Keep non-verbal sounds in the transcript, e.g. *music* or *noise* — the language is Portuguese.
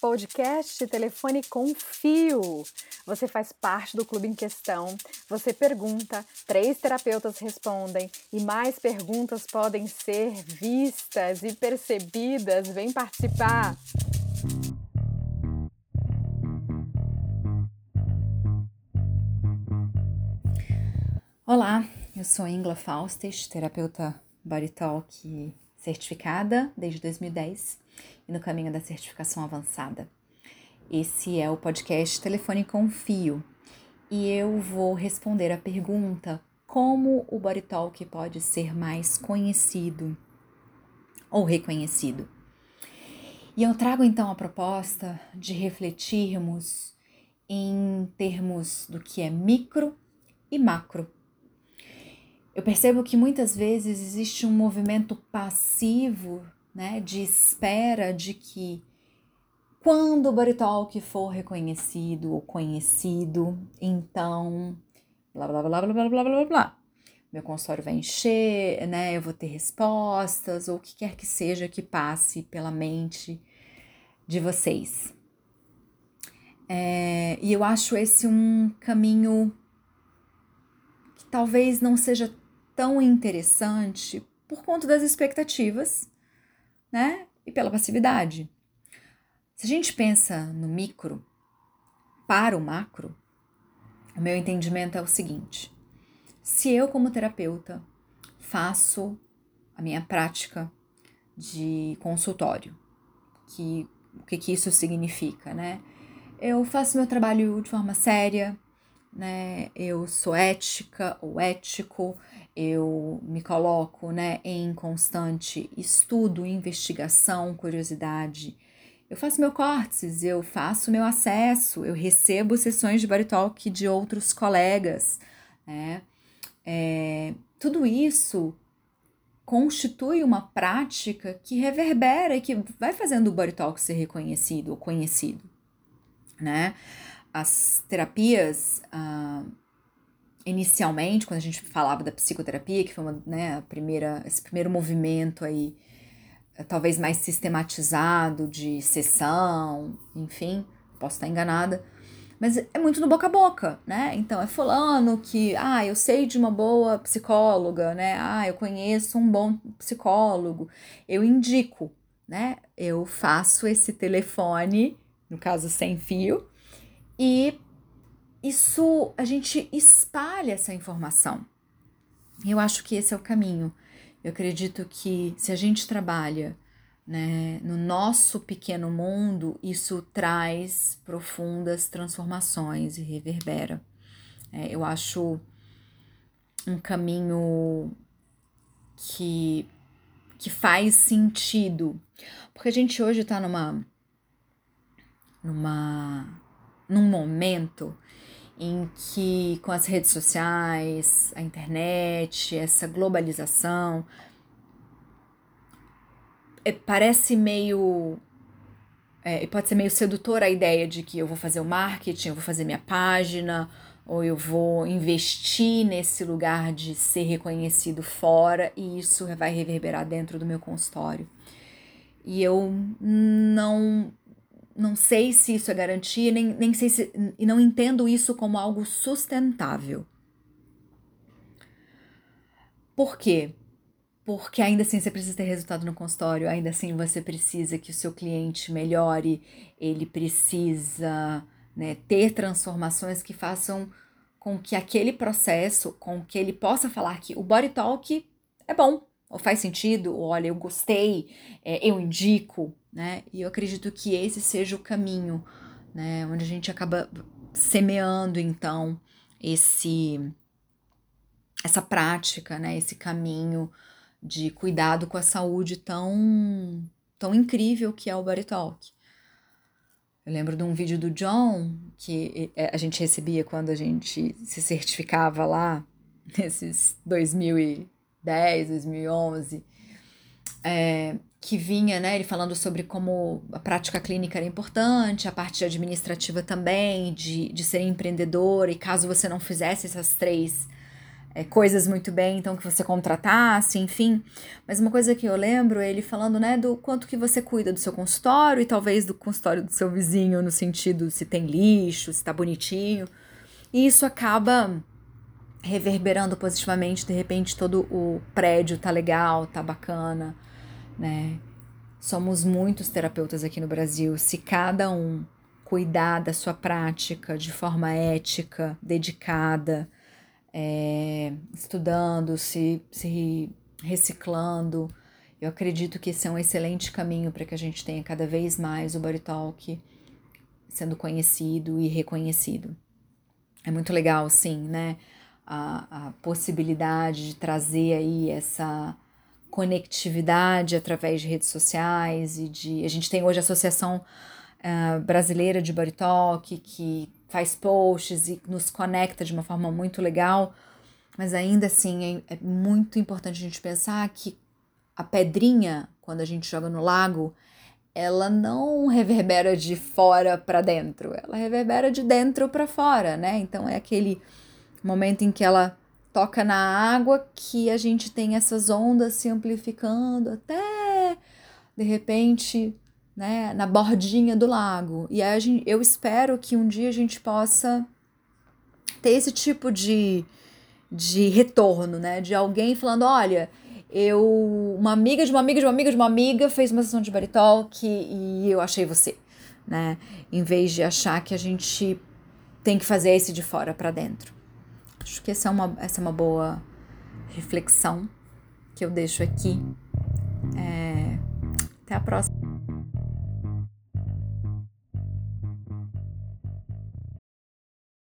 podcast Telefone com Fio. Você faz parte do clube em questão, você pergunta, três terapeutas respondem e mais perguntas podem ser vistas e percebidas. Vem participar! Olá, eu sou Ingla Faustes, terapeuta Body Talk certificada desde 2010 e no caminho da certificação avançada. Esse é o podcast Telefone com Fio e eu vou responder a pergunta como o Body Talk pode ser mais conhecido ou reconhecido. E eu trago então a proposta de refletirmos em termos do que é micro e macro eu percebo que muitas vezes existe um movimento passivo, né, de espera de que quando o body talk for reconhecido ou conhecido, então blá blá blá blá blá blá blá blá. Meu consultório vai encher, né? Eu vou ter respostas ou o que quer que seja que passe pela mente de vocês. É, e eu acho esse um caminho que talvez não seja tão interessante por conta das expectativas, né? E pela passividade. Se a gente pensa no micro para o macro, o meu entendimento é o seguinte: se eu, como terapeuta, faço a minha prática de consultório, que o que, que isso significa, né? Eu faço meu trabalho de forma séria, né? Eu sou ética ou ético, eu me coloco né, em constante estudo, investigação, curiosidade. Eu faço meu córtex, eu faço meu acesso, eu recebo sessões de body talk de outros colegas. Né? É, tudo isso constitui uma prática que reverbera e que vai fazendo o body talk ser reconhecido ou conhecido. Né? As terapias. Ah, inicialmente, quando a gente falava da psicoterapia, que foi uma, né, a primeira, esse primeiro movimento aí, eh, talvez mais sistematizado de sessão, enfim, posso estar enganada, mas é muito no boca a boca, né? Então é fulano que, ah, eu sei de uma boa psicóloga, né? Ah, eu conheço um bom psicólogo, eu indico, né? Eu faço esse telefone, no caso sem fio, e isso a gente espalha essa informação. Eu acho que esse é o caminho. Eu acredito que se a gente trabalha né, no nosso pequeno mundo, isso traz profundas transformações e reverbera. É, eu acho um caminho que, que faz sentido. Porque a gente hoje está numa, numa, num momento em que com as redes sociais, a internet, essa globalização, é, parece meio. É, pode ser meio sedutora a ideia de que eu vou fazer o marketing, eu vou fazer minha página, ou eu vou investir nesse lugar de ser reconhecido fora e isso vai reverberar dentro do meu consultório. E eu não não sei se isso é garantia, nem, nem sei se. e não entendo isso como algo sustentável. Por quê? Porque ainda assim você precisa ter resultado no consultório, ainda assim você precisa que o seu cliente melhore, ele precisa né, ter transformações que façam com que aquele processo, com que ele possa falar que o body talk é bom, faz sentido, olha, eu gostei, é, eu indico, né? E eu acredito que esse seja o caminho, né? Onde a gente acaba semeando então esse essa prática, né? Esse caminho de cuidado com a saúde tão tão incrível que é o Body Talk. Eu lembro de um vídeo do John que é, a gente recebia quando a gente se certificava lá, *laughs* nesses 2010, 2011, é, que vinha, né, ele falando sobre como a prática clínica era importante, a parte administrativa também, de, de ser empreendedor, e caso você não fizesse essas três é, coisas muito bem, então que você contratasse, enfim. Mas uma coisa que eu lembro, ele falando, né, do quanto que você cuida do seu consultório e talvez do consultório do seu vizinho, no sentido se tem lixo, se tá bonitinho. E isso acaba reverberando positivamente, de repente todo o prédio tá legal, tá bacana, né? Somos muitos terapeutas aqui no Brasil. Se cada um cuidar da sua prática de forma ética, dedicada, é, estudando, se, se reciclando. Eu acredito que esse é um excelente caminho para que a gente tenha cada vez mais o Body Talk sendo conhecido e reconhecido. É muito legal, sim, né? A, a possibilidade de trazer aí essa conectividade através de redes sociais e de. A gente tem hoje a Associação uh, Brasileira de Talk, que faz posts e nos conecta de uma forma muito legal, mas ainda assim é, é muito importante a gente pensar que a pedrinha, quando a gente joga no lago, ela não *laughs* reverbera de fora para dentro, ela reverbera de dentro para fora, né? Então é aquele momento em que ela toca na água que a gente tem essas ondas se amplificando até de repente né, na bordinha do lago. E aí gente, eu espero que um dia a gente possa ter esse tipo de, de retorno, né? De alguém falando, olha, eu. Uma amiga de uma amiga de uma amiga de uma amiga fez uma sessão de baritalk e eu achei você, né? Em vez de achar que a gente tem que fazer esse de fora para dentro. Acho que essa é uma, essa é uma boa reflexão que eu deixo aqui. É, até a próxima.